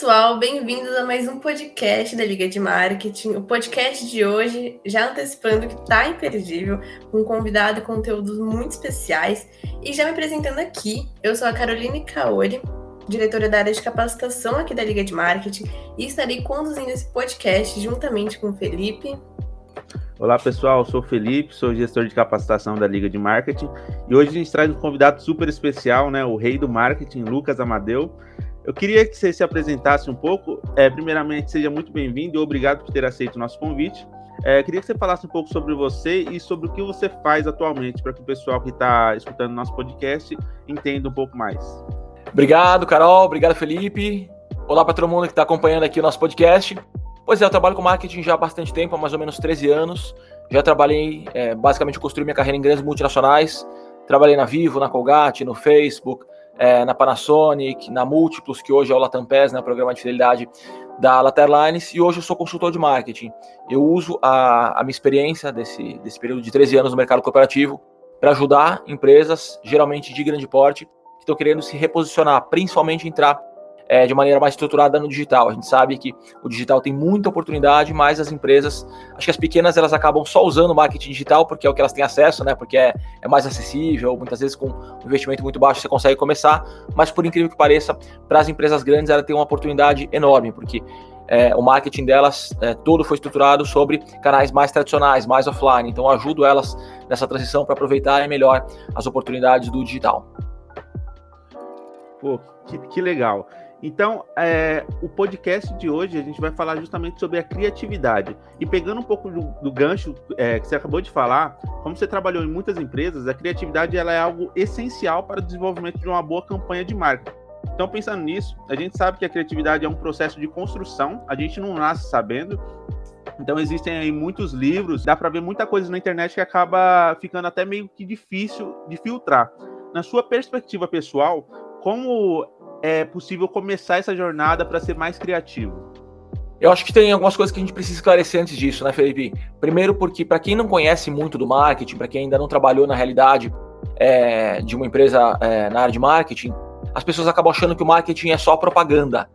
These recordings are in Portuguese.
pessoal, bem-vindos a mais um podcast da Liga de Marketing. O podcast de hoje, já antecipando que tá imperdível, com um convidado e conteúdos muito especiais. E já me apresentando aqui, eu sou a Caroline Kaori, diretora da área de capacitação aqui da Liga de Marketing, e estarei conduzindo esse podcast juntamente com o Felipe. Olá pessoal, eu sou o Felipe, sou gestor de capacitação da Liga de Marketing e hoje a gente traz um convidado super especial, né, o rei do marketing, Lucas Amadeu. Eu queria que você se apresentasse um pouco. É, primeiramente, seja muito bem-vindo e obrigado por ter aceito o nosso convite. É, queria que você falasse um pouco sobre você e sobre o que você faz atualmente, para que o pessoal que está escutando nosso podcast entenda um pouco mais. Obrigado, Carol. Obrigado, Felipe. Olá para todo mundo que está acompanhando aqui o nosso podcast. Pois é, eu trabalho com marketing já há bastante tempo, há mais ou menos 13 anos. Já trabalhei, é, basicamente, construí minha carreira em grandes multinacionais. Trabalhei na Vivo, na Colgate, no Facebook, é, na Panasonic, na Múltiplos, que hoje é o Latam PES, né, programa de fidelidade da Latam Airlines, e hoje eu sou consultor de marketing. Eu uso a, a minha experiência desse, desse período de 13 anos no mercado cooperativo para ajudar empresas, geralmente de grande porte, que estão querendo se reposicionar, principalmente entrar é, de maneira mais estruturada no digital. A gente sabe que o digital tem muita oportunidade, mas as empresas, acho que as pequenas, elas acabam só usando o marketing digital porque é o que elas têm acesso, né? Porque é, é mais acessível, muitas vezes com um investimento muito baixo você consegue começar, mas por incrível que pareça, para as empresas grandes ela tem uma oportunidade enorme, porque é, o marketing delas é, todo foi estruturado sobre canais mais tradicionais, mais offline. Então, ajudo elas nessa transição para aproveitarem melhor as oportunidades do digital. Pô, que, que legal. Então, é, o podcast de hoje a gente vai falar justamente sobre a criatividade. E pegando um pouco do, do gancho é, que você acabou de falar, como você trabalhou em muitas empresas, a criatividade ela é algo essencial para o desenvolvimento de uma boa campanha de marketing. Então, pensando nisso, a gente sabe que a criatividade é um processo de construção, a gente não nasce sabendo. Então, existem aí muitos livros, dá para ver muita coisa na internet que acaba ficando até meio que difícil de filtrar. Na sua perspectiva pessoal, como é possível começar essa jornada para ser mais criativo? Eu acho que tem algumas coisas que a gente precisa esclarecer antes disso, né, Felipe? Primeiro, porque para quem não conhece muito do marketing, para quem ainda não trabalhou na realidade é, de uma empresa é, na área de marketing, as pessoas acabam achando que o marketing é só propaganda,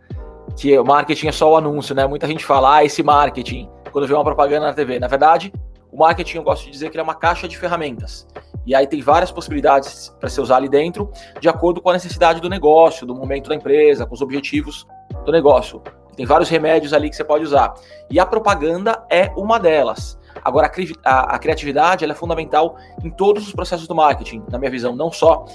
que o marketing é só o anúncio, né? Muita gente fala, ah, esse marketing, quando vê uma propaganda na TV. Na verdade, o marketing, eu gosto de dizer que ele é uma caixa de ferramentas. E aí tem várias possibilidades para você usar ali dentro, de acordo com a necessidade do negócio, do momento da empresa, com os objetivos do negócio. Tem vários remédios ali que você pode usar. E a propaganda é uma delas. Agora, a, a criatividade é fundamental em todos os processos do marketing, na minha visão, não só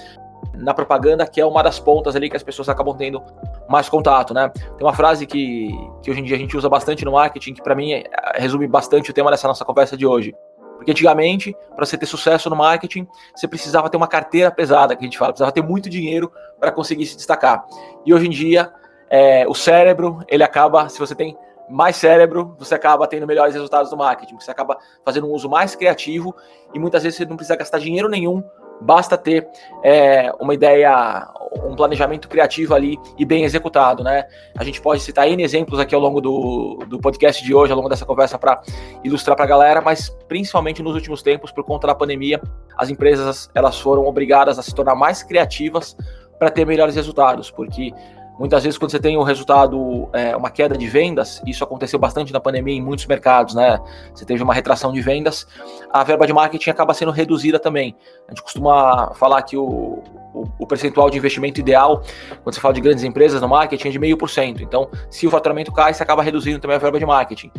na propaganda, que é uma das pontas ali que as pessoas acabam tendo mais contato, né? Tem uma frase que, que hoje em dia a gente usa bastante no marketing, que para mim é, resume bastante o tema dessa nossa conversa de hoje. Porque antigamente, para você ter sucesso no marketing, você precisava ter uma carteira pesada, que a gente fala, precisava ter muito dinheiro para conseguir se destacar. E hoje em dia, é, o cérebro, ele acaba, se você tem mais cérebro, você acaba tendo melhores resultados no marketing, você acaba fazendo um uso mais criativo e muitas vezes você não precisa gastar dinheiro nenhum basta ter é, uma ideia, um planejamento criativo ali e bem executado, né? A gente pode citar N exemplos aqui ao longo do, do podcast de hoje, ao longo dessa conversa para ilustrar para a galera, mas principalmente nos últimos tempos, por conta da pandemia, as empresas elas foram obrigadas a se tornar mais criativas para ter melhores resultados, porque Muitas vezes, quando você tem um resultado, é, uma queda de vendas, isso aconteceu bastante na pandemia em muitos mercados, né? Você teve uma retração de vendas, a verba de marketing acaba sendo reduzida também. A gente costuma falar que o, o, percentual de investimento ideal, quando você fala de grandes empresas no marketing, é de meio por cento. Então, se o faturamento cai, você acaba reduzindo também a verba de marketing.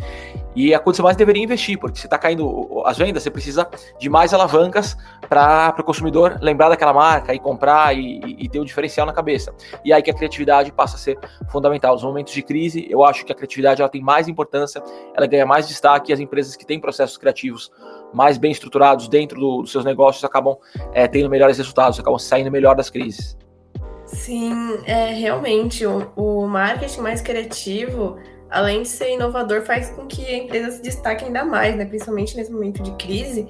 E é quando você mais deveria investir, porque se está caindo as vendas, você precisa de mais alavancas para o consumidor lembrar daquela marca e comprar e, e, ter um diferencial na cabeça. E aí que a criatividade passa a ser fundamental. Nos momentos de crise, eu acho que a criatividade ela tem mais importância, ela ganha mais destaque e as empresas que têm processos criativos mais bem estruturados dentro do, dos seus negócios acabam é, tendo melhores resultados, acabam saindo melhor das crises. Sim, é realmente o, o marketing mais criativo, além de ser inovador, faz com que a empresa se destaque ainda mais, né? Principalmente nesse momento de crise.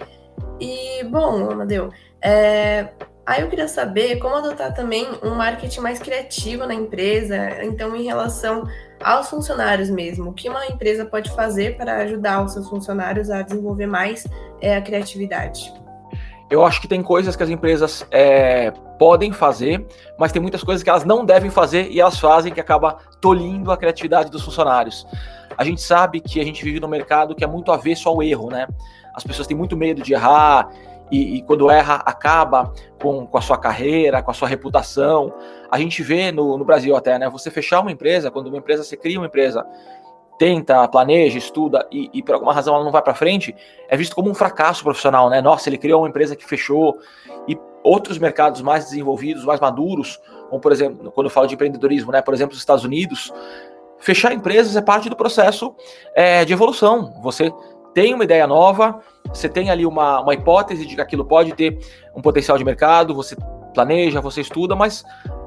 E bom, Amadeu, é, Aí eu queria saber como adotar também um marketing mais criativo na empresa, então em relação aos funcionários mesmo. O que uma empresa pode fazer para ajudar os seus funcionários a desenvolver mais é, a criatividade? Eu acho que tem coisas que as empresas é, podem fazer, mas tem muitas coisas que elas não devem fazer e elas fazem que acaba tolhindo a criatividade dos funcionários. A gente sabe que a gente vive num mercado que é muito avesso ao erro, né? As pessoas têm muito medo de errar e, e quando erra acaba com, com a sua carreira, com a sua reputação. A gente vê no, no Brasil até, né? Você fechar uma empresa, quando uma empresa, você cria uma empresa, tenta, planeja, estuda e, e por alguma razão ela não vai para frente, é visto como um fracasso profissional, né? Nossa, ele criou uma empresa que fechou. E outros mercados mais desenvolvidos, mais maduros, como por exemplo, quando eu falo de empreendedorismo, né? Por exemplo, os Estados Unidos, fechar empresas é parte do processo é, de evolução. Você tem uma ideia nova, você tem ali uma, uma hipótese de que aquilo pode ter um potencial de mercado, você planeja, você estuda, mas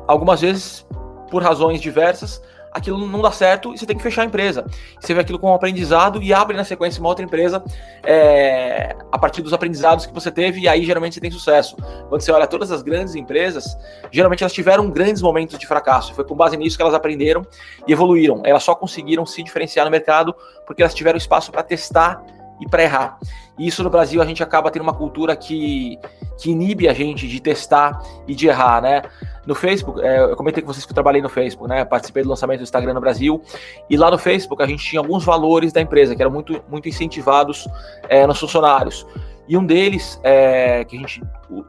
algumas vezes, por razões diversas, aquilo não dá certo e você tem que fechar a empresa. Você vê aquilo como um aprendizado e abre na sequência uma outra empresa é, a partir dos aprendizados que você teve e aí geralmente você tem sucesso. Quando você olha todas as grandes empresas, geralmente elas tiveram grandes momentos de fracasso. Foi com base nisso que elas aprenderam e evoluíram. Elas só conseguiram se diferenciar no mercado porque elas tiveram espaço para testar e para errar. E isso no Brasil a gente acaba tendo uma cultura que, que inibe a gente de testar e de errar, né? No Facebook, é, eu comentei com vocês que eu trabalhei no Facebook, né? Participei do lançamento do Instagram no Brasil. E lá no Facebook a gente tinha alguns valores da empresa que eram muito, muito incentivados é, nos funcionários. E um deles, é, que a gente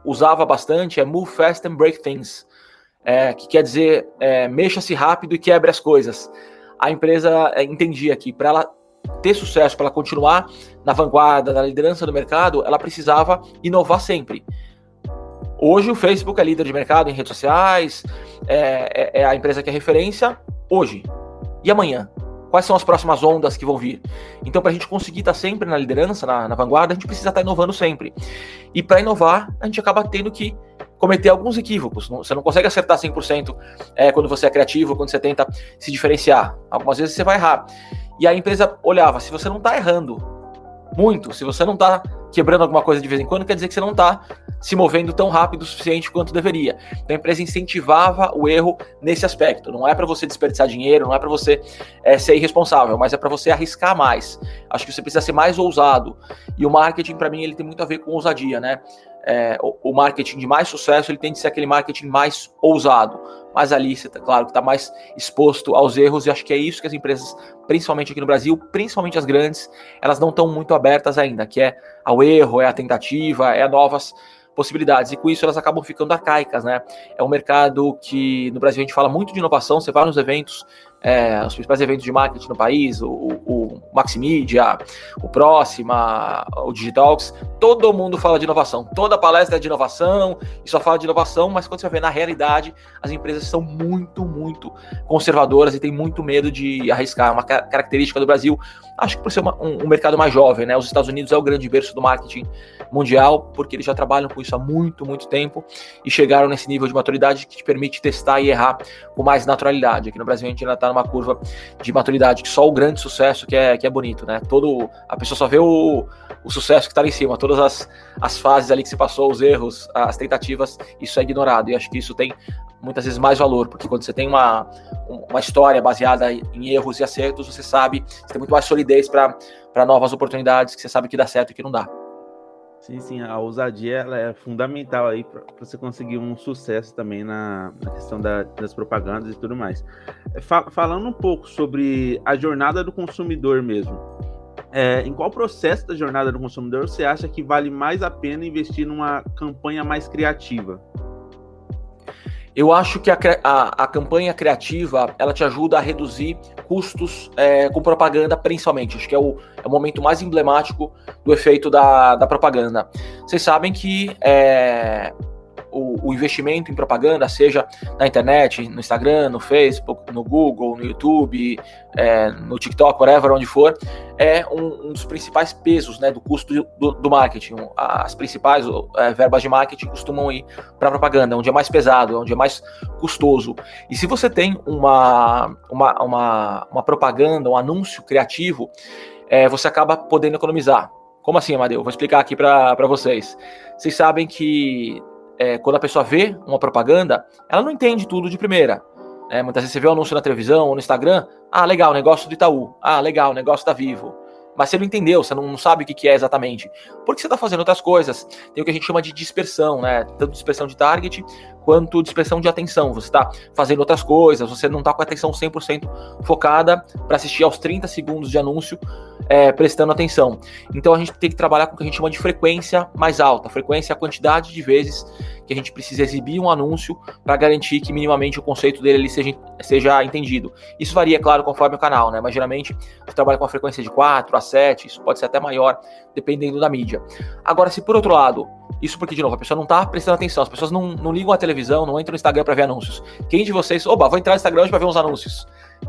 usava bastante, é Move Fast and Break Things. É, que quer dizer é, mexa-se rápido e quebre as coisas. A empresa é, entendia que para ela ter sucesso, para ela continuar na vanguarda, na liderança do mercado, ela precisava inovar sempre. Hoje o Facebook é líder de mercado em redes sociais, é, é, é a empresa que é referência hoje. E amanhã? Quais são as próximas ondas que vão vir? Então, para a gente conseguir estar tá sempre na liderança, na, na vanguarda, a gente precisa estar tá inovando sempre. E para inovar, a gente acaba tendo que cometer alguns equívocos. Você não consegue acertar 100% é, quando você é criativo, quando você tenta se diferenciar. Algumas vezes você vai errar. E a empresa olhava, se você não está errando muito, se você não está quebrando alguma coisa de vez em quando, quer dizer que você não está se movendo tão rápido o suficiente quanto deveria. Então a empresa incentivava o erro nesse aspecto. Não é para você desperdiçar dinheiro, não é para você é, ser irresponsável, mas é para você arriscar mais. Acho que você precisa ser mais ousado. E o marketing, para mim, ele tem muito a ver com ousadia, né? É, o, o, marketing de mais sucesso, ele tem de ser aquele marketing mais ousado. Mas ali, você tá, claro, que está mais exposto aos erros, e acho que é isso que as empresas, principalmente aqui no Brasil, principalmente as grandes, elas não estão muito abertas ainda, que é ao erro, é a tentativa, é a novas possibilidades. E com isso elas acabam ficando arcaicas, né? É um mercado que no Brasil a gente fala muito de inovação, você vai nos eventos, é, os principais eventos de marketing no país, o, o Maximedia, o Próxima, o Digitalks, todo mundo fala de inovação. Toda palestra é de inovação e só fala de inovação, mas quando você vê na realidade, as empresas são muito, muito conservadoras e têm muito medo de arriscar. Uma característica do Brasil, acho que por ser uma, um, um mercado mais jovem, né? Os Estados Unidos é o grande berço do marketing mundial, porque eles já trabalham com isso há muito, muito tempo e chegaram nesse nível de maturidade que te permite testar e errar com mais naturalidade. Aqui no Brasil a gente ainda está numa curva de maturidade que só o grande sucesso que é, que é bonito, né? Todo, a pessoa só vê o, o sucesso que está lá em cima, todas as, as fases ali que se passou, os erros, as tentativas, isso é ignorado. E acho que isso tem muitas vezes mais valor, porque quando você tem uma, uma história baseada em erros e acertos, você sabe, você tem muito mais solidez para novas oportunidades que você sabe que dá certo e que não dá. Sim, sim, a ousadia ela é fundamental aí para você conseguir um sucesso também na, na questão da, das propagandas e tudo mais. É, falando um pouco sobre a jornada do consumidor mesmo, é, em qual processo da jornada do consumidor você acha que vale mais a pena investir numa campanha mais criativa? Eu acho que a, a, a, campanha criativa ela te ajuda a reduzir custos é, com propaganda, principalmente. Acho que é o, é o momento mais emblemático do efeito da, da propaganda. Vocês sabem que é, o, o, investimento em propaganda, seja na internet, no Instagram, no Facebook, no Google, no YouTube, é, no TikTok, whatever, onde for, é um, um dos principais pesos né, do custo do, do marketing. As principais é, verbas de marketing costumam ir para propaganda, onde é mais pesado, onde é mais custoso. E se você tem uma, uma, uma, uma propaganda, um anúncio criativo, é, você acaba podendo economizar. Como assim, Amadeu? Vou explicar aqui para vocês. Vocês sabem que é, quando a pessoa vê uma propaganda, ela não entende tudo de primeira. É, muitas vezes você vê um anúncio na televisão ou no Instagram, ah, legal, negócio do Itaú, ah, legal, negócio da Vivo. Mas você não entendeu, você não, sabe o que, é exatamente. Porque você está fazendo outras coisas. Tem o que a gente chama de dispersão, né? Tanto dispersão de target quanto dispersão de atenção. Você está fazendo outras coisas, você não está com a atenção 100% focada para assistir aos 30 segundos de anúncio é, prestando atenção. Então a gente tem que trabalhar com o que a gente chama de frequência mais alta. Frequência é a quantidade de vezes que a gente precisa exibir um anúncio para garantir que minimamente o conceito dele ali seja, seja entendido. Isso varia, claro, conforme o canal, né? Mas geralmente eu trabalho com a frequência de 4 a 7, isso pode ser até maior, dependendo da mídia. Agora, se por outro lado, isso porque, de novo, a pessoa não está prestando atenção, as pessoas não, não ligam a televisão, não entram no Instagram para ver anúncios. Quem de vocês, oba, vou entrar no Instagram hoje para ver uns anúncios?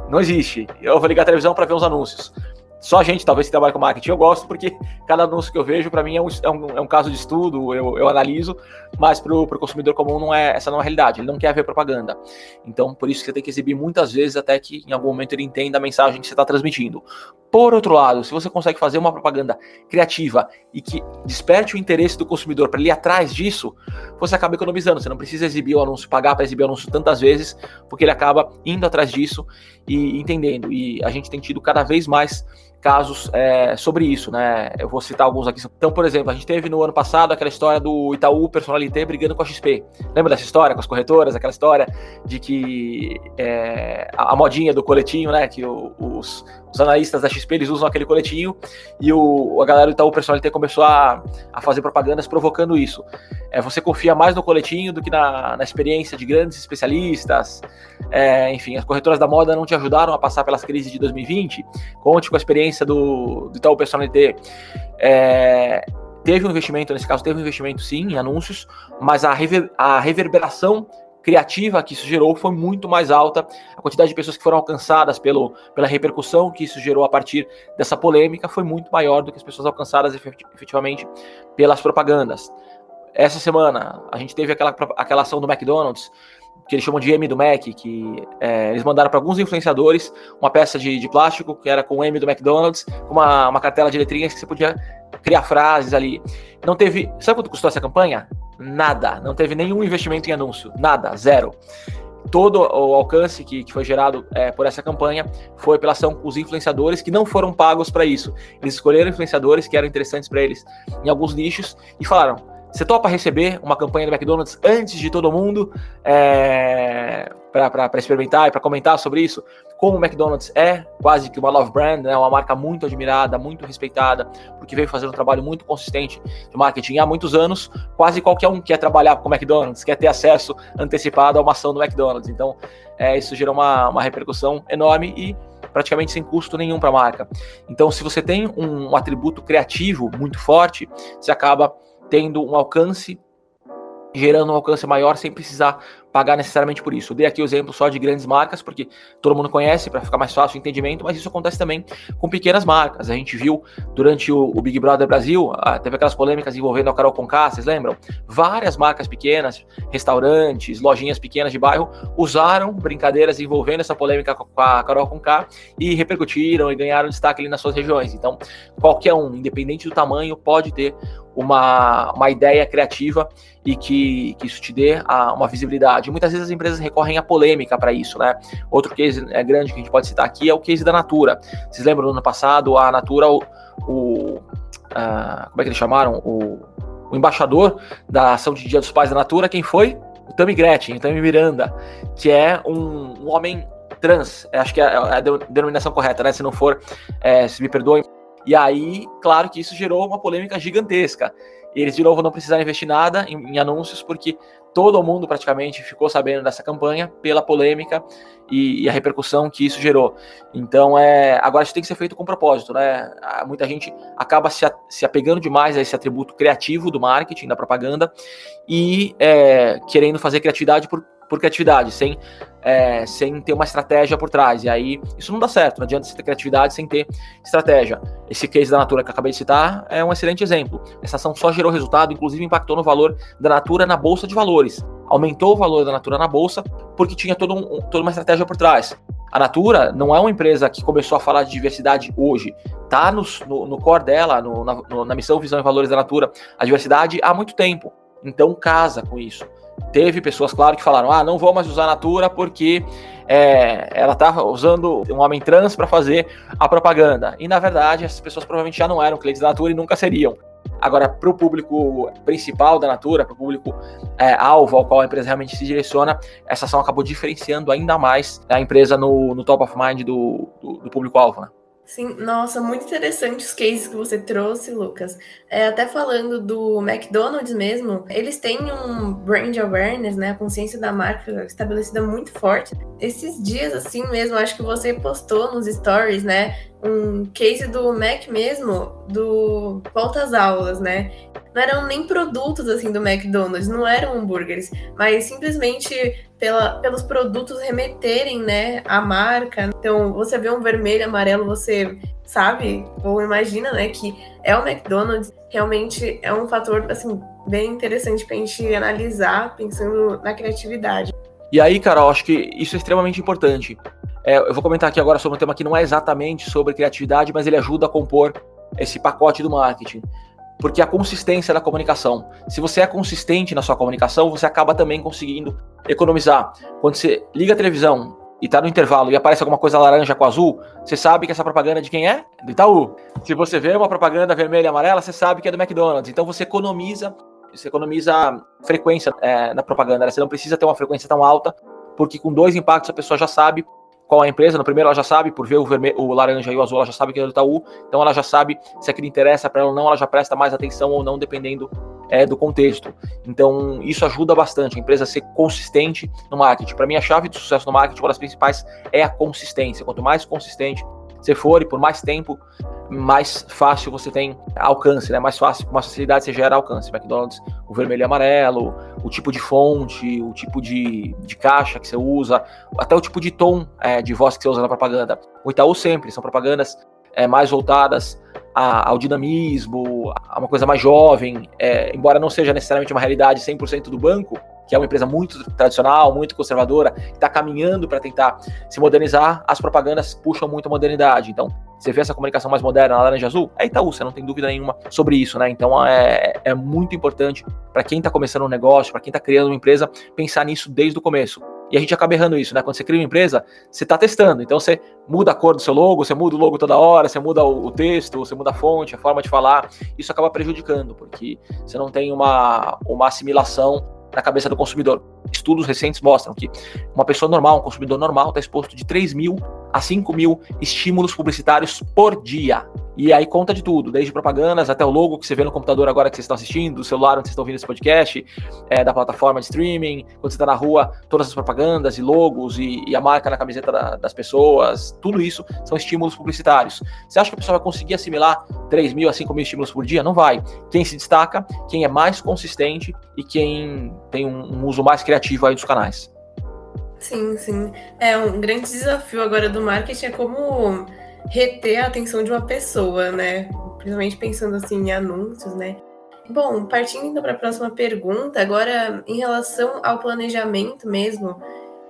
Não existe. Eu vou ligar a televisão para ver uns anúncios. Só a gente, talvez, que trabalha com marketing, eu gosto, porque cada anúncio que eu vejo, para mim, é um, é, um, é um, caso de estudo, eu, eu analiso, mas para o consumidor comum não é essa não é a realidade, ele não quer ver propaganda. Então, por isso que você tem que exibir muitas vezes até que em algum momento ele entenda a mensagem que você está transmitindo. Por outro lado, se você consegue fazer uma propaganda criativa e que desperte o interesse do consumidor para ele ir atrás disso, você acaba economizando. Você não precisa exibir o anúncio, pagar para exibir o anúncio tantas vezes, porque ele acaba indo atrás disso e entendendo. E a gente tem tido cada vez mais casos é, sobre isso, né? Eu vou citar alguns aqui. Então, por exemplo, a gente teve no ano passado aquela história do Itaú Personalité brigando com a XP. Lembra dessa história com as corretoras? Aquela história de que é, a, a, modinha do coletinho, né? Que o, os, os, analistas da XP eles usam aquele coletinho e o, a galera do Itaú Personalité começou a, a fazer propagandas provocando isso. É, você confia mais no coletinho do que na, na experiência de grandes especialistas. É, enfim, as corretoras da moda não te ajudaram a passar pelas crises de 2020. Conte com a experiência do, do Itaú Personalité. É, teve um investimento, nesse caso, teve um investimento sim em anúncios, mas a, rever, a reverberação criativa que isso gerou foi muito mais alta. A quantidade de pessoas que foram alcançadas pelo, pela repercussão que isso gerou a partir dessa polêmica foi muito maior do que as pessoas alcançadas efetivamente pelas propagandas. Essa semana a gente teve aquela, aquela ação do McDonald's que eles chamam de M do Mac, que é, eles mandaram para alguns influenciadores uma peça de, de, plástico que era com o M do McDonald's, com uma, uma cartela de letrinhas que você podia criar frases ali. Não teve. Sabe quanto custou essa campanha? Nada. Não teve nenhum investimento em anúncio. Nada. Zero. Todo o alcance que, que foi gerado é, por essa campanha foi pela ação com os influenciadores que não foram pagos para isso. Eles escolheram influenciadores que eram interessantes para eles em alguns nichos e falaram: você topa receber uma campanha do McDonald's antes de todo mundo é, para experimentar e para comentar sobre isso? Como o McDonald's é quase que uma love brand, né, uma marca muito admirada, muito respeitada, porque veio fazendo um trabalho muito consistente de marketing há muitos anos. Quase qualquer um quer trabalhar com o McDonald's, quer ter acesso antecipado a uma ação do McDonald's. Então, é, isso gerou uma, uma repercussão enorme e praticamente sem custo nenhum para a marca. Então, se você tem um, um atributo criativo muito forte, você acaba tendo um alcance, gerando um alcance maior sem precisar pagar necessariamente por isso. Eu dei aqui o exemplo só de grandes marcas, porque todo mundo conhece, para ficar mais fácil o entendimento, mas isso acontece também com pequenas marcas. A gente viu durante o, Big Brother Brasil, ah, teve aquelas polêmicas envolvendo a Carol Conká, vocês lembram? Várias marcas pequenas, restaurantes, lojinhas pequenas de bairro, usaram brincadeiras envolvendo essa polêmica com a Carol Conká e repercutiram e ganharam destaque ali nas suas regiões. Então, qualquer um, independente do tamanho, pode ter uma, uma ideia criativa e que, que isso te dê a, uma visibilidade. Muitas vezes as empresas recorrem à polêmica para isso, né? Outro case é grande que a gente pode citar aqui é o case da Natura. Vocês lembram no ano passado, a Natura, o, o como é que eles chamaram? O, o embaixador da ação de Dia dos Pais da Natura, quem foi? O Tami Gretchen, o Tami Miranda, que é um, um homem trans, acho que é a, denominação correta, né? Se não for, é, se me perdoem, e aí, claro que isso gerou uma polêmica gigantesca. Eles, de novo, não precisaram investir nada em, em anúncios, porque todo mundo praticamente ficou sabendo dessa campanha pela polêmica e, e, a repercussão que isso gerou. Então, é, agora isso tem que ser feito com propósito, né? Muita gente acaba se, a, se apegando demais a esse atributo criativo do marketing, da propaganda, e é, querendo fazer criatividade por por criatividade, sem, é, sem ter uma estratégia por trás. E aí isso não dá certo, não adianta você ter criatividade sem ter estratégia. Esse case da Natura que eu acabei de citar é um excelente exemplo. Essa ação só gerou resultado, inclusive impactou no valor da Natura na bolsa de valores. Aumentou o valor da Natura na bolsa porque tinha todo um, toda uma estratégia por trás. A Natura não é uma empresa que começou a falar de diversidade hoje. Tá no, no, no core dela, no, na, na missão, visão e valores da Natura, a diversidade há muito tempo. Então casa com isso. Teve pessoas, claro, que falaram: ah, não vou mais usar a Natura porque é, ela estava usando um homem trans para fazer a propaganda. E na verdade, essas pessoas provavelmente já não eram clientes da Natura e nunca seriam. Agora, para o público principal da Natura, para o público é, alvo ao qual a empresa realmente se direciona, essa ação acabou diferenciando ainda mais a empresa no, no top of mind do, do, do público-alvo. Né? Sim, nossa, muito interessante os cases que você trouxe, Lucas. É, até falando do McDonald's mesmo, eles têm um brand awareness, né, a consciência da marca estabelecida muito forte. Esses dias, assim mesmo, acho que você postou nos stories, né, um case do Mac mesmo, do volta às aulas, né? Não eram nem produtos assim do McDonald's, não eram hambúrgueres, mas simplesmente pela, pelos produtos remeterem, né, a marca. Então, você vê um vermelho, amarelo, você sabe ou imagina, né, que é o McDonald's. Realmente é um fator assim bem interessante para a gente analisar, pensando na criatividade. E aí, cara, eu acho que isso é extremamente importante. É, eu vou comentar aqui agora sobre um tema que não é exatamente sobre criatividade, mas ele ajuda a compor esse pacote do marketing. Porque a consistência da comunicação. Se você é consistente na sua comunicação, você acaba também conseguindo economizar. Quando você liga a televisão e está no intervalo e aparece alguma coisa laranja com azul, você sabe que essa propaganda é de quem é? Do Itaú. Se você vê uma propaganda vermelha e amarela, você sabe que é do McDonald's. Então você economiza, você economiza frequência é, na propaganda. Né? Você não precisa ter uma frequência tão alta, porque com dois impactos a pessoa já sabe qual a empresa. No primeiro ela já sabe, por ver o, vermelho, o laranja e o azul, ela já sabe que é do Itaú. Então ela já sabe se aquilo interessa para ela ou não, ela já presta mais atenção ou não, dependendo é, do contexto. Então isso ajuda bastante a empresa a ser consistente no marketing. Para mim, a chave de sucesso no marketing, uma das principais, é a consistência. Quanto mais consistente você for e por mais tempo, mais fácil você tem alcance, né? Mais fácil, com mais facilidade você gera alcance. McDonald's, o vermelho e amarelo, o tipo de fonte, o tipo de, de caixa que você usa, até o tipo de tom é, de voz que você usa na propaganda. O Itaú sempre, são propagandas é, mais voltadas a, ao dinamismo, a uma coisa mais jovem, é, embora não seja necessariamente uma realidade 100% do banco, que é uma empresa muito tradicional, muito conservadora, que está caminhando para tentar se modernizar, as propagandas puxam muito a modernidade. Então, você vê essa comunicação mais moderna na laranja azul, é Itaú, você não tem dúvida nenhuma sobre isso, né? Então é, é muito importante para quem está começando um negócio, para quem está criando uma empresa, pensar nisso desde o começo. E a gente acaba errando isso, né? Quando você cria uma empresa, você está testando. Então você muda a cor do seu logo, você muda o logo toda hora, você muda o, texto, você muda a fonte, a forma de falar. Isso acaba prejudicando, porque você não tem uma, uma assimilação na cabeça do consumidor. Estudos recentes mostram que uma pessoa normal, um consumidor normal, está exposto de 3 mil a 5 mil estímulos publicitários por dia. E aí conta de tudo, desde propagandas até o logo que você vê no computador agora que vocês estão assistindo, do celular onde vocês estão ouvindo esse podcast, é, da plataforma de streaming, quando você está na rua, todas as propagandas e logos e, e a marca na camiseta da, das pessoas, tudo isso são estímulos publicitários. Você acha que a pessoa vai conseguir assimilar 3 mil a 5 mil estímulos por dia? Não vai. Quem se destaca, quem é mais consistente e quem tem um, um uso mais criativo aí dos canais. Sim, sim. É um grande desafio agora do marketing é como reter a atenção de uma pessoa, né? Principalmente pensando assim em anúncios, né? Bom, partindo então para a próxima pergunta, agora em relação ao planejamento mesmo,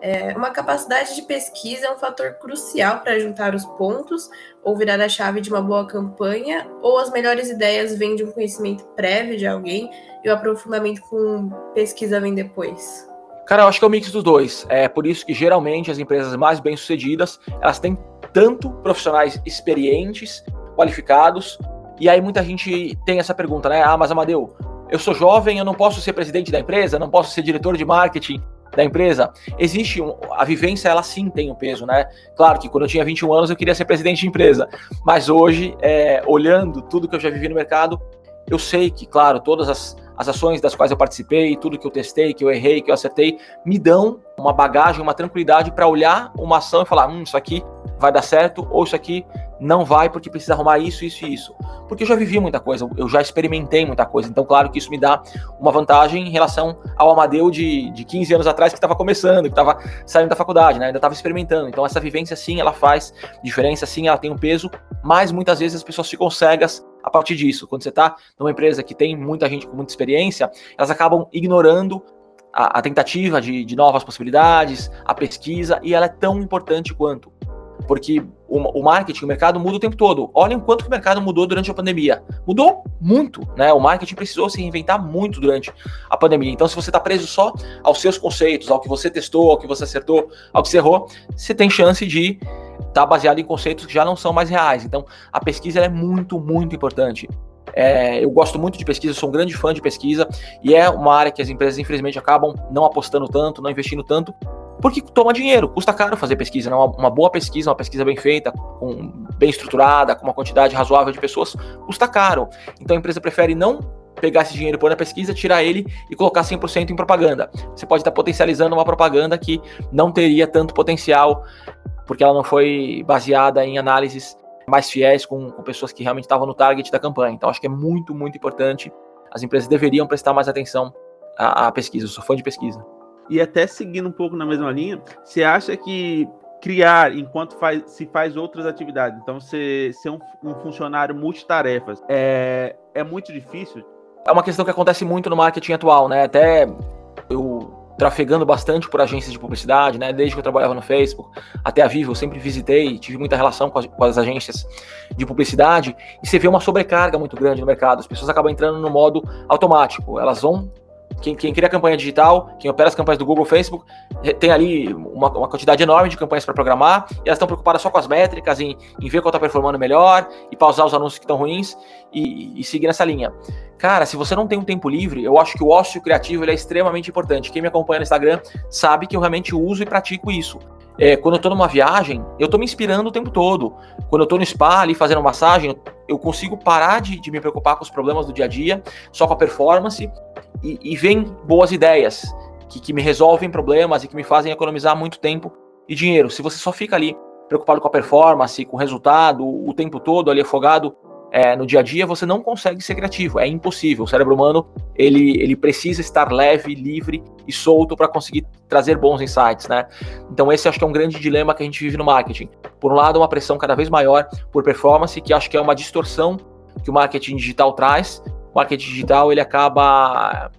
é, uma capacidade de pesquisa é um fator crucial para juntar os pontos ou virar a chave de uma boa campanha, ou as melhores ideias vêm de um conhecimento prévio de alguém e o aprofundamento com pesquisa vem depois? Cara, eu acho que é o um mix dos dois. É por isso que geralmente as empresas mais bem-sucedidas, elas têm tanto profissionais experientes, qualificados, e aí muita gente tem essa pergunta, né? Ah, mas Amadeu, eu sou jovem, eu não posso ser presidente da empresa, não posso ser diretor de marketing da empresa. Existe um, a vivência, ela sim tem um peso, né? Claro que quando eu tinha 21 anos eu queria ser presidente de empresa, mas hoje, é, olhando tudo que eu já vivi no mercado, eu sei que, claro, todas as as ações das quais eu participei, tudo que eu testei, que eu errei, que eu acertei, me dão uma bagagem, uma tranquilidade para olhar uma ação e falar: hum, isso aqui vai dar certo, ou isso aqui não vai porque precisa arrumar isso, isso e isso. Porque eu já vivi muita coisa, eu já experimentei muita coisa. Então, claro que isso me dá uma vantagem em relação ao Amadeu de, de 15 anos atrás que estava começando, que estava saindo da faculdade, né? ainda estava experimentando. Então, essa vivência, sim, ela faz diferença, sim, ela tem um peso, mas muitas vezes as pessoas ficam cegas a partir disso. Quando você está numa empresa que tem muita gente com muita experiência, elas acabam ignorando a, a tentativa de, de novas possibilidades, a pesquisa, e ela é tão importante quanto. porque o, o, marketing, o mercado muda o tempo todo. Olhem quanto o mercado mudou durante a pandemia. Mudou muito, né? O marketing precisou se reinventar muito durante a pandemia. Então, se você está preso só aos seus conceitos, ao que você testou, ao que você acertou, ao que você errou, você tem chance de estar tá baseado em conceitos que já não são mais reais. Então, a pesquisa é muito, muito importante. É, eu gosto muito de pesquisa, sou um grande fã de pesquisa e é uma área que as empresas, infelizmente, acabam não apostando tanto, não investindo tanto, porque toma dinheiro, custa caro fazer pesquisa. Né? Uma, uma boa pesquisa, uma pesquisa bem feita, com, bem estruturada, com uma quantidade razoável de pessoas, custa caro. Então a empresa prefere não pegar esse dinheiro, pôr na pesquisa, tirar ele e colocar 100% em propaganda. Você pode estar potencializando uma propaganda que não teria tanto potencial, porque ela não foi baseada em análises mais fiéis com, com pessoas que realmente estavam no target da campanha. Então, acho que é muito, muito importante. As empresas deveriam prestar mais atenção à, à pesquisa. Eu sou fã de pesquisa. E até seguindo um pouco na mesma linha, você acha que criar enquanto faz, se faz outras atividades, então ser, ser um, um funcionário multitarefas, é, é muito difícil? É uma questão que acontece muito no marketing atual, né? Até eu trafegando bastante por agências de publicidade, né? Desde que eu trabalhava no Facebook até a Vivo, eu sempre visitei, tive muita relação com as, com as, agências de publicidade e você vê uma sobrecarga muito grande no mercado. As pessoas acabam entrando no modo automático. Elas vão quem, quem, cria campanha digital, quem opera as campanhas do Google, Facebook, tem ali uma, uma quantidade enorme de campanhas para programar, e elas estão preocupadas só com as métricas, em, em ver qual está performando melhor, e pausar os anúncios que estão ruins, e, e, seguir nessa linha. Cara, se você não tem um tempo livre, eu acho que o ócio criativo é extremamente importante. Quem me acompanha no Instagram sabe que eu realmente uso e pratico isso. É, quando eu tô numa viagem, eu tô me inspirando o tempo todo. Quando eu tô no spa ali fazendo massagem, eu consigo parar de, de me preocupar com os problemas do dia a dia, só com a performance, e, e vem boas ideias que, que me resolvem problemas e que me fazem economizar muito tempo e dinheiro. Se você só fica ali preocupado com a performance, com o resultado, o tempo todo ali afogado é, no dia a dia, você não consegue ser criativo. É impossível. O cérebro humano ele, ele precisa estar leve, livre e solto para conseguir trazer bons insights, né? Então esse acho que é um grande dilema que a gente vive no marketing. Por um lado, uma pressão cada vez maior por performance, que acho que é uma distorção que o marketing digital traz. Marketing digital ele acaba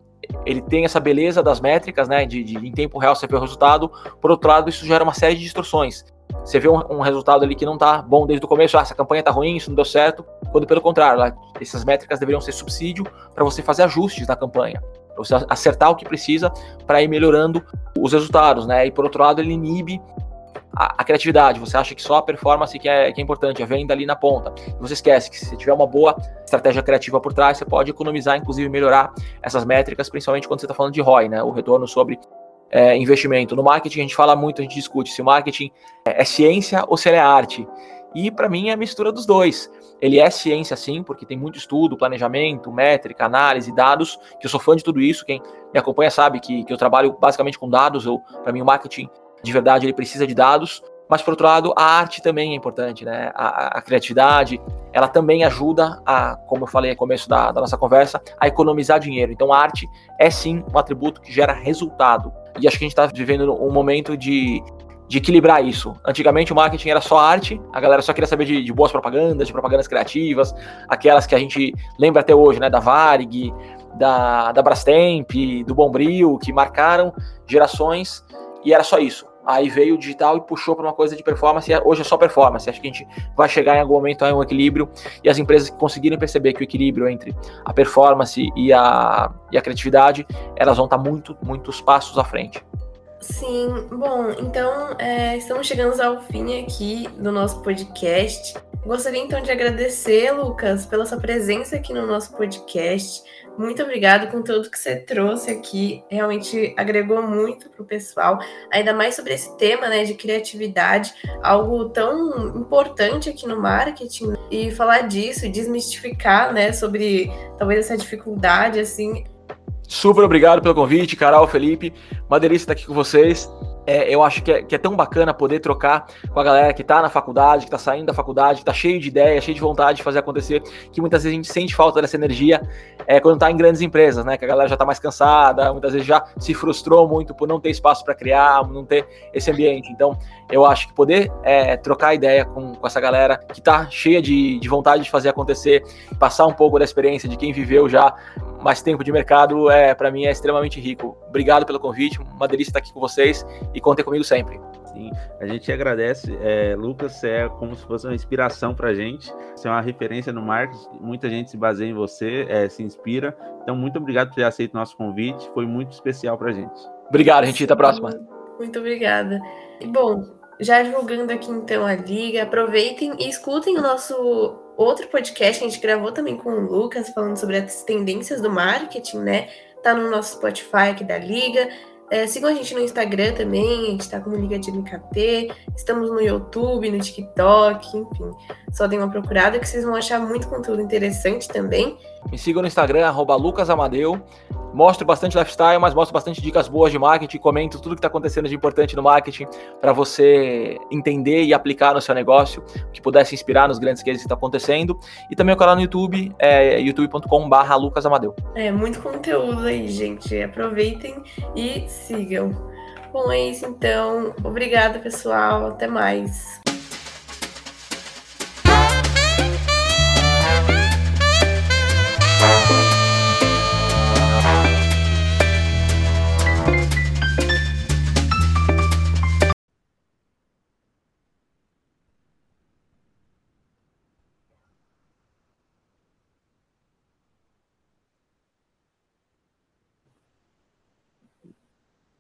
ele tem essa beleza das métricas, né? De, de em tempo real você vê o resultado. Por outro lado, isso gera uma série de distorções. Você vê um, um resultado ali que não está bom desde o começo, ah, essa campanha está ruim, isso não deu certo, quando pelo contrário, lá, essas métricas deveriam ser subsídio para você fazer ajustes na campanha, para você acertar o que precisa para ir melhorando os resultados, né? E por outro lado, ele inibe a, a, criatividade. Você acha que só a performance que é, que é importante, a venda ali na ponta. Você esquece que se tiver uma boa estratégia criativa por trás, você pode economizar, inclusive melhorar essas métricas, principalmente quando você está falando de ROI, né? O retorno sobre é, investimento. No marketing a gente fala muito, a gente discute se o marketing é, é ciência ou se ele é arte. E para mim é a mistura dos dois. Ele é ciência sim, porque tem muito estudo, planejamento, métrica, análise, dados, que eu sou fã de tudo isso. Quem me acompanha sabe que, que eu trabalho basicamente com dados. Para mim o marketing de verdade ele precisa de dados. Mas por outro lado, a arte também é importante, né? A, a criatividade, ela também ajuda a, como eu falei no começo da, da nossa conversa, a economizar dinheiro. Então a arte é sim um atributo que gera resultado. E acho que a gente está vivendo um momento de, de equilibrar isso. Antigamente o marketing era só arte, a galera só queria saber de, de, boas propagandas, de propagandas criativas, aquelas que a gente lembra até hoje, né? Da Varig, da, da Brastemp, do Bombril, que marcaram gerações e era só isso. Aí veio o digital e puxou para uma coisa de performance, e hoje é só performance. Acho que a gente vai chegar em algum momento a um equilíbrio, e as empresas que conseguirem perceber que o equilíbrio entre a performance e a, e a criatividade, elas vão estar muito, muitos passos à frente. Sim, bom, então é, estamos chegando ao fim aqui do nosso podcast. Gostaria então de agradecer, Lucas, pela sua presença aqui no nosso podcast. Muito obrigado com tudo que você trouxe aqui. Realmente agregou muito para o pessoal, ainda mais sobre esse tema né, de criatividade, algo tão importante aqui no marketing. E falar disso, desmistificar né, sobre talvez essa dificuldade, assim, Super obrigado pelo convite, Carol, Felipe. Uma delícia estar aqui com vocês. É, eu acho que é, que é, tão bacana poder trocar com a galera que está na faculdade, que está saindo da faculdade, que está cheio de ideia, cheio de vontade de fazer acontecer, que muitas vezes a gente sente falta dessa energia é, quando está em grandes empresas, né? Que a galera já está mais cansada, muitas vezes já se frustrou muito por não ter espaço para criar, não ter esse ambiente. Então, eu acho que poder é, trocar ideia com, com, essa galera que está cheia de, de vontade de fazer acontecer, passar um pouco da experiência de quem viveu já mais tempo de mercado, é para mim é extremamente rico. Obrigado pelo convite, uma delícia estar aqui com vocês e contem comigo sempre. Sim, a gente agradece. É, Lucas, você é como se fosse uma inspiração para a gente. Você é uma referência no marketing. Muita gente se baseia em você, é, se inspira. Então, muito obrigado por ter aceito o nosso convite. Foi muito especial para a gente. Obrigado, gente. Até a próxima. Muito obrigada. E bom, já divulgando aqui então a liga, aproveitem e escutem o nosso outro podcast que a gente gravou também com o Lucas, falando sobre as tendências do marketing, né? Tá no nosso Spotify aqui da liga. É, sigam a gente no Instagram também, a gente está como Liga de MKT, estamos no YouTube, no TikTok, enfim. Só deem uma procurada que vocês vão achar muito conteúdo interessante também. Me sigam no Instagram, arroba lucasamadeu. Mostro bastante lifestyle, mas mostro bastante dicas boas de marketing, comento tudo que está acontecendo de importante no marketing para você entender e aplicar no seu negócio, que pudesse inspirar nos grandes cases que está acontecendo. E também o canal no YouTube, é youtube.com.br lucasamadeu. É, muito conteúdo aí, gente. Aproveitem e sigam. Bom, é isso então. Obrigada, pessoal. Até mais.